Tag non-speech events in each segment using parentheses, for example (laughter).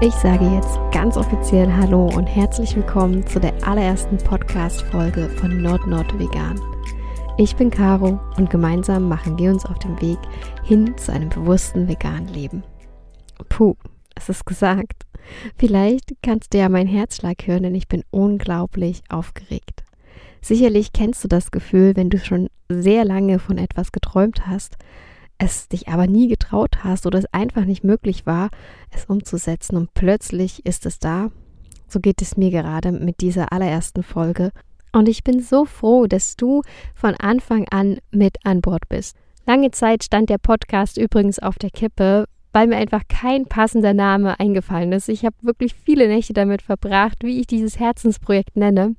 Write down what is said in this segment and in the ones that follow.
Ich sage jetzt ganz offiziell Hallo und herzlich willkommen zu der allerersten Podcast-Folge von Nord Nord Vegan. Ich bin Caro und gemeinsam machen wir uns auf den Weg hin zu einem bewussten veganen Leben. Puh, es ist gesagt. Vielleicht kannst du ja meinen Herzschlag hören, denn ich bin unglaublich aufgeregt. Sicherlich kennst du das Gefühl, wenn du schon sehr lange von etwas geträumt hast, es dich aber nie getraut hast oder es einfach nicht möglich war, es umzusetzen und plötzlich ist es da. So geht es mir gerade mit dieser allerersten Folge. Und ich bin so froh, dass du von Anfang an mit an Bord bist. Lange Zeit stand der Podcast übrigens auf der Kippe, weil mir einfach kein passender Name eingefallen ist. Ich habe wirklich viele Nächte damit verbracht, wie ich dieses Herzensprojekt nenne.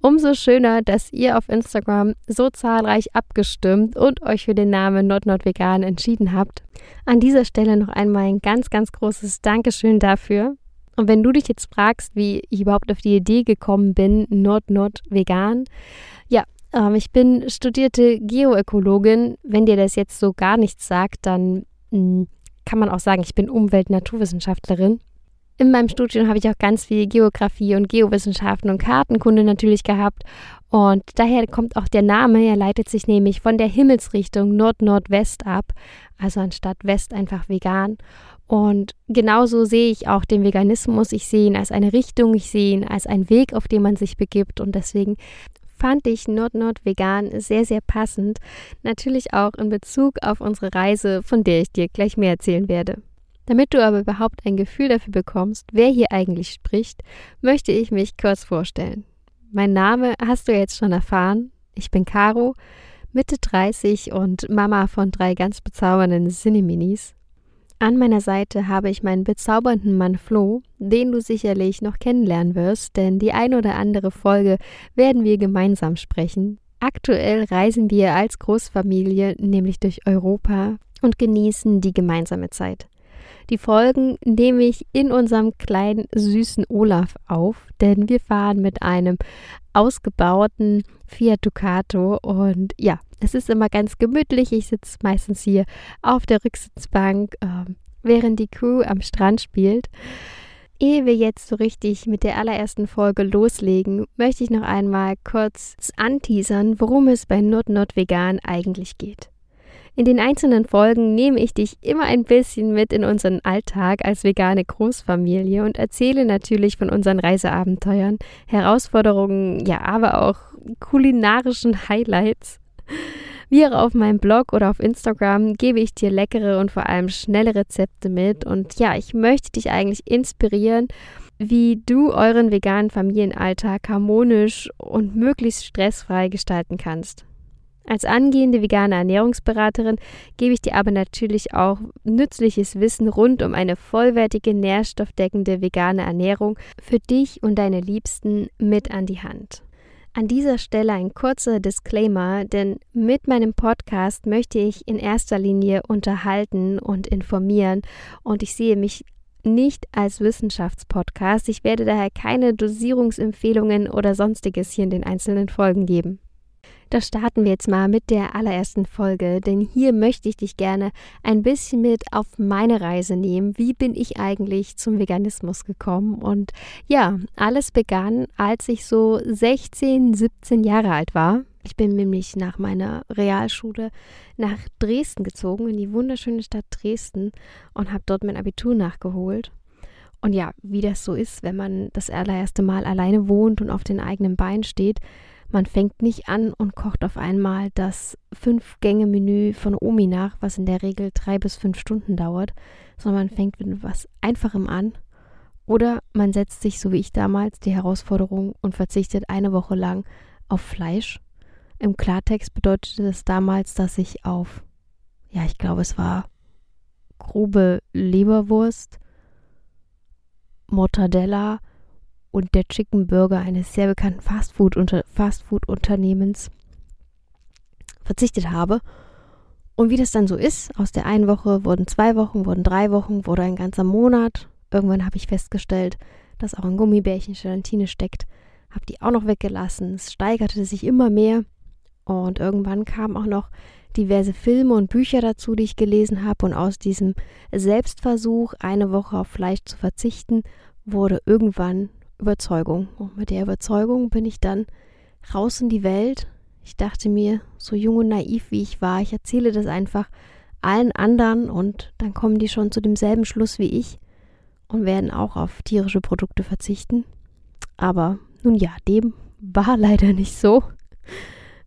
Umso schöner, dass ihr auf Instagram so zahlreich abgestimmt und euch für den Namen Not Not Vegan entschieden habt. An dieser Stelle noch einmal ein ganz, ganz großes Dankeschön dafür. Und wenn du dich jetzt fragst, wie ich überhaupt auf die Idee gekommen bin, Not Not Vegan, ja, ähm, ich bin studierte Geoökologin. Wenn dir das jetzt so gar nichts sagt, dann mh, mm, kann man auch sagen, ich bin Umwelt-Naturwissenschaftlerin. In meinem Studium habe ich auch ganz viel Geografie und Geowissenschaften und Kartenkunde natürlich gehabt. Und daher kommt auch der Name, er leitet sich nämlich von der Himmelsrichtung Nord-Nordwest ab, also anstatt West einfach vegan. Und genauso sehe ich auch den Veganismus. Ich sehe ihn als eine Richtung, ich sehe ihn als einen Weg, auf den man sich begibt. Und deswegen fand ich Nord-Nord vegan sehr, sehr passend. Natürlich auch in Bezug auf unsere Reise, von der ich dir gleich mehr erzählen werde. Damit du aber überhaupt ein Gefühl dafür bekommst, wer hier eigentlich spricht, möchte ich mich kurz vorstellen. Mein Name hast du jetzt schon erfahren. Ich bin Caro, Mitte 30 und Mama von drei ganz bezaubernden Cineminis. An meiner Seite habe ich meinen bezaubernden Mann Flo, den du sicherlich noch kennenlernen wirst, denn die ein oder andere Folge werden wir gemeinsam sprechen. Aktuell reisen wir als Großfamilie nämlich durch Europa und genießen die gemeinsame Zeit. Die Folgen nehme ich in unserem kleinen süßen Olaf auf, denn wir fahren mit einem ausgebauten Fiat Ducato und ja, es ist immer ganz gemütlich. Ich sitze meistens hier auf der Rücksitzbank, äh, während die Crew am Strand spielt. Ehe wir jetzt so richtig mit der allerersten Folge loslegen, möchte ich noch einmal kurz anteasern, worum es bei Not Not Vegan eigentlich geht. In den einzelnen Folgen nehme ich dich immer ein bisschen mit in unseren Alltag als vegane Großfamilie und erzähle natürlich von unseren Reiseabenteuern, Herausforderungen, ja, aber auch kulinarischen Highlights. Wie auch auf meinem Blog oder auf Instagram gebe ich dir leckere und vor allem schnelle Rezepte mit. Und ja, ich möchte dich eigentlich inspirieren, wie du euren veganen Familienalltag harmonisch und möglichst stressfrei gestalten kannst. Als angehende vegane Ernährungsberaterin gebe ich dir aber natürlich auch nützliches Wissen rund um eine vollwertige, nährstoffdeckende vegane Ernährung für dich und deine Liebsten mit an die Hand. An dieser Stelle ein kurzer Disclaimer, denn mit meinem Podcast möchte ich in erster Linie unterhalten und informieren und ich sehe mich nicht als Wissenschaftspodcast. Ich werde daher keine Dosierungsempfehlungen oder sonstiges hier in den einzelnen Folgen geben. Da starten wir jetzt mal mit der allerersten Folge, denn hier möchte ich dich gerne ein bisschen mit auf meine Reise nehmen. Wie bin ich eigentlich zum Veganismus gekommen? Und ja, alles begann, als ich so 16, 17 Jahre alt war. Ich bin nämlich nach meiner Realschule nach Dresden gezogen, in die wunderschöne Stadt Dresden und habe dort mein Abitur nachgeholt. Und ja, wie das so ist, wenn man das allererste Mal alleine wohnt und auf den eigenen Beinen steht, man fängt nicht an und kocht auf einmal das Fünf-Gänge-Menü von Omi nach, was in der Regel drei bis fünf Stunden dauert, sondern man fängt mit etwas Einfachem an. Oder man setzt sich, so wie ich damals, die Herausforderung und verzichtet eine Woche lang auf Fleisch. Im Klartext bedeutete das damals, dass ich auf, ja, ich glaube, es war grobe Leberwurst, Mortadella, und der Chicken Burger eines sehr bekannten Fastfood-Unternehmens verzichtet habe. Und wie das dann so ist, aus der einen Woche wurden zwei Wochen, wurden drei Wochen, wurde ein ganzer Monat. Irgendwann habe ich festgestellt, dass auch ein Gummibärchen Gelatine steckt. Habe die auch noch weggelassen. Es steigerte sich immer mehr. Und irgendwann kam auch noch diverse Filme und Bücher dazu, die ich gelesen habe. Und aus diesem Selbstversuch, eine Woche auf Fleisch zu verzichten, wurde irgendwann Überzeugung. Und mit der Überzeugung bin ich dann raus in die Welt. Ich dachte mir, so jung und naiv wie ich war, ich erzähle das einfach allen anderen und dann kommen die schon zu demselben Schluss wie ich und werden auch auf tierische Produkte verzichten. Aber nun ja, dem war (laughs) leider nicht so.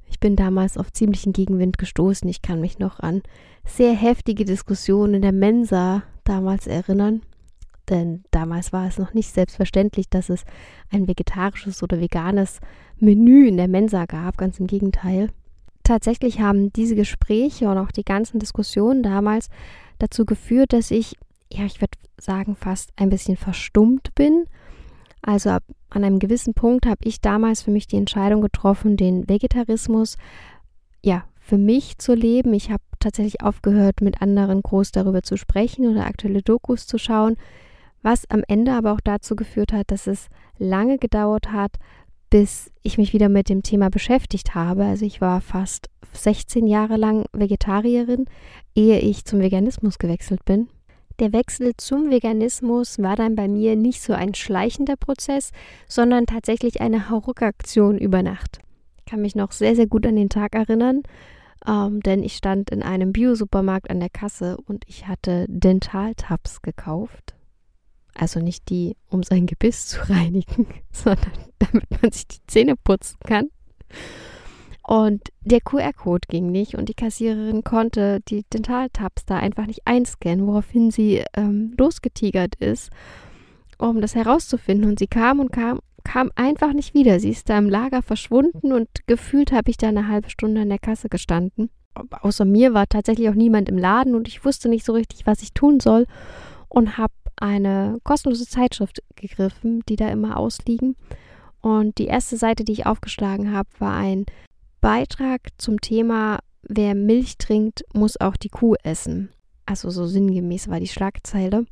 Ich bin damals auf ziemlichen Gegenwind gestoßen. Ich kann mich noch an sehr heftige Diskussionen in der Mensa damals erinnern. Denn damals war es noch nicht selbstverständlich, dass es ein vegetarisches oder veganes Menü in der Mensa gab. Ganz im Gegenteil. Tatsächlich haben diese Gespräche und auch die ganzen Diskussionen damals dazu geführt, dass ich, ja, ich würde sagen, fast ein bisschen verstummt bin. Also ab, an einem gewissen Punkt habe ich damals für mich die Entscheidung getroffen, den Vegetarismus ja für mich zu leben. Ich habe tatsächlich aufgehört, mit anderen groß darüber zu sprechen oder aktuelle Dokus zu schauen, was am Ende aber auch dazu geführt hat, dass es lange gedauert hat, bis ich mich wieder mit dem Thema beschäftigt habe. Also ich war fast 16 Jahre lang Vegetarierin, ehe ich zum Veganismus gewechselt bin. Der Wechsel zum Veganismus war dann bei mir nicht so ein schleichender Prozess, sondern tatsächlich eine Hauruck-Aktion über Nacht. Ich kann mich noch sehr, sehr gut an den Tag erinnern, ähm, denn ich stand in einem Bio-Supermarkt an der Kasse und ich hatte Dentaltabs gekauft. Also nicht die, um sein Gebiss zu (laughs) reinigen, sondern damit man sich die Zähne putzen kann. Und der QR-Code ging nicht und die Kassiererin konnte die Dentaltabs da einfach nicht einscannen, woraufhin sie ähm, losgetigert ist, um das herauszufinden. Und sie kam und kam, kam einfach nicht wieder. Sie ist da im Lager verschwunden und gefühlt habe ich da eine halbe Stunde an der Kasse gestanden. Außer mir war tatsächlich auch niemand im Laden und ich wusste nicht so richtig, was ich tun soll und habe eine kostenlose Zeitschrift gegriffen, die da immer ausliegen. Und die erste Seite, die ich aufgeschlagen habe, war ein Beitrag zum Thema, wer Milch trinkt, muss auch die Kuh essen. Also so sinngemäß war die Schlagzeile.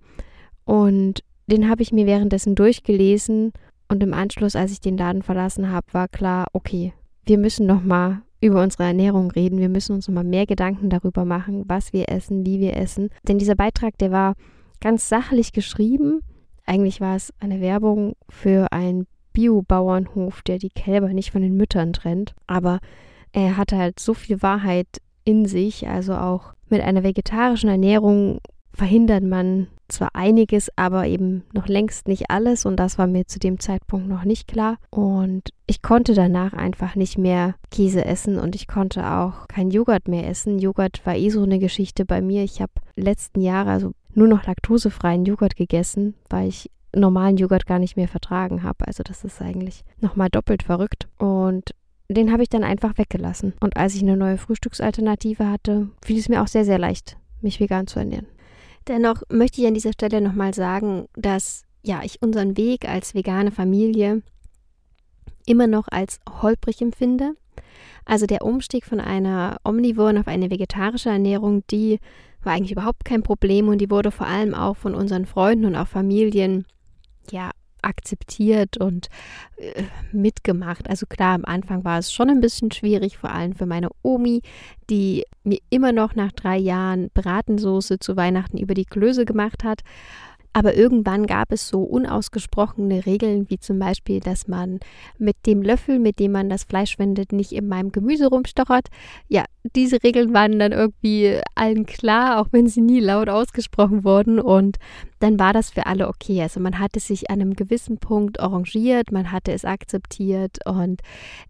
Und den habe ich mir währenddessen durchgelesen und im Anschluss, als ich den Laden verlassen habe, war klar, okay, wir müssen noch mal über unsere Ernährung reden. Wir müssen uns noch mal mehr Gedanken darüber machen, was wir essen, wie wir essen. Denn dieser Beitrag, der war ganz sachlich geschrieben. Eigentlich war es eine Werbung für ein Biobauernhof, der die Kälber nicht von den Müttern trennt. Aber er hat halt so viel Wahrheit in sich. Also auch mit einer vegetarischen Ernährung verhindert man zwar einiges, aber eben noch längst nicht alles. Und das war mir zu dem Zeitpunkt noch nicht klar. Und ich konnte danach einfach nicht mehr Käse essen und ich konnte auch kein Joghurt mehr essen. Joghurt war eh so eine Geschichte bei mir. Ich habe letzten Jahre, also nur noch laktosefreien Joghurt gegessen, weil ich normalen Joghurt gar nicht mehr vertragen habe. Also das ist eigentlich nochmal doppelt verrückt. Und den habe ich dann einfach weggelassen. Und als ich eine neue Frühstücksalternative hatte, fiel es mir auch sehr, sehr leicht, mich vegan zu ernähren. Dennoch möchte ich an dieser Stelle nochmal sagen, dass ja, ich unseren Weg als vegane Familie immer noch als holprig empfinde. Also der Umstieg von einer omnivoren auf eine vegetarische Ernährung, die war eigentlich überhaupt kein Problem und die wurde vor allem auch von unseren Freunden und auch Familien ja akzeptiert und äh, mitgemacht. Also klar, am Anfang war es schon ein bisschen schwierig, vor allem für meine Omi, die mir immer noch nach drei Jahren Bratensoße zu Weihnachten über die Klöße gemacht hat. Aber irgendwann gab es so unausgesprochene Regeln, wie zum Beispiel, dass man mit dem Löffel, mit dem man das Fleisch wendet, nicht in meinem Gemüse rumstochert. Ja, diese Regeln waren dann irgendwie allen klar, auch wenn sie nie laut ausgesprochen wurden. Und dann war das für alle okay. Also man hatte sich an einem gewissen Punkt arrangiert, man hatte es akzeptiert und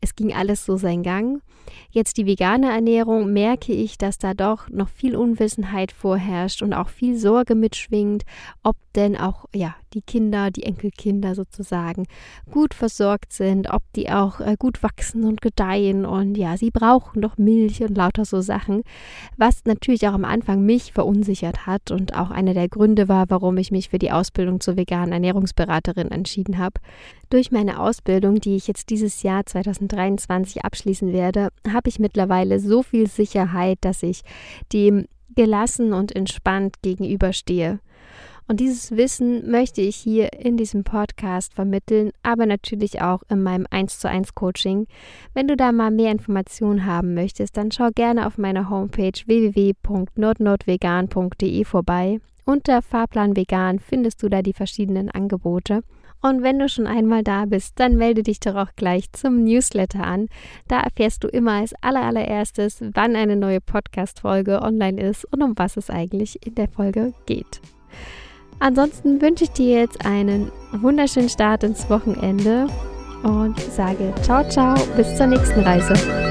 es ging alles so seinen Gang. Jetzt die vegane Ernährung merke ich, dass da doch noch viel Unwissenheit vorherrscht und auch viel Sorge mitschwingt, ob denn auch ja die Kinder, die Enkelkinder sozusagen gut versorgt sind, ob die auch äh, gut wachsen und gedeihen und ja, sie brauchen doch Milch und lauter so Sachen, was natürlich auch am Anfang mich verunsichert hat und auch einer der Gründe war, warum ich mich für die Ausbildung zur veganen Ernährungsberaterin entschieden habe. Durch meine Ausbildung, die ich jetzt dieses Jahr 2023 abschließen werde, habe ich mittlerweile so viel Sicherheit, dass ich dem gelassen und entspannt gegenüberstehe. Und dieses Wissen möchte ich hier in diesem Podcast vermitteln, aber natürlich auch in meinem 1 zu 1 Coaching. Wenn du da mal mehr Informationen haben möchtest, dann schau gerne auf meiner Homepage www.nordnordvegan.de vorbei. Unter Fahrplan Vegan findest du da die verschiedenen Angebote. Und wenn du schon einmal da bist, dann melde dich doch auch gleich zum Newsletter an. Da erfährst du immer als allererstes, wann eine neue Podcast-Folge online ist und um was es eigentlich in der Folge geht. Ansonsten wünsche ich dir jetzt einen wunderschönen Start ins Wochenende und sage ciao, ciao, bis zur nächsten Reise.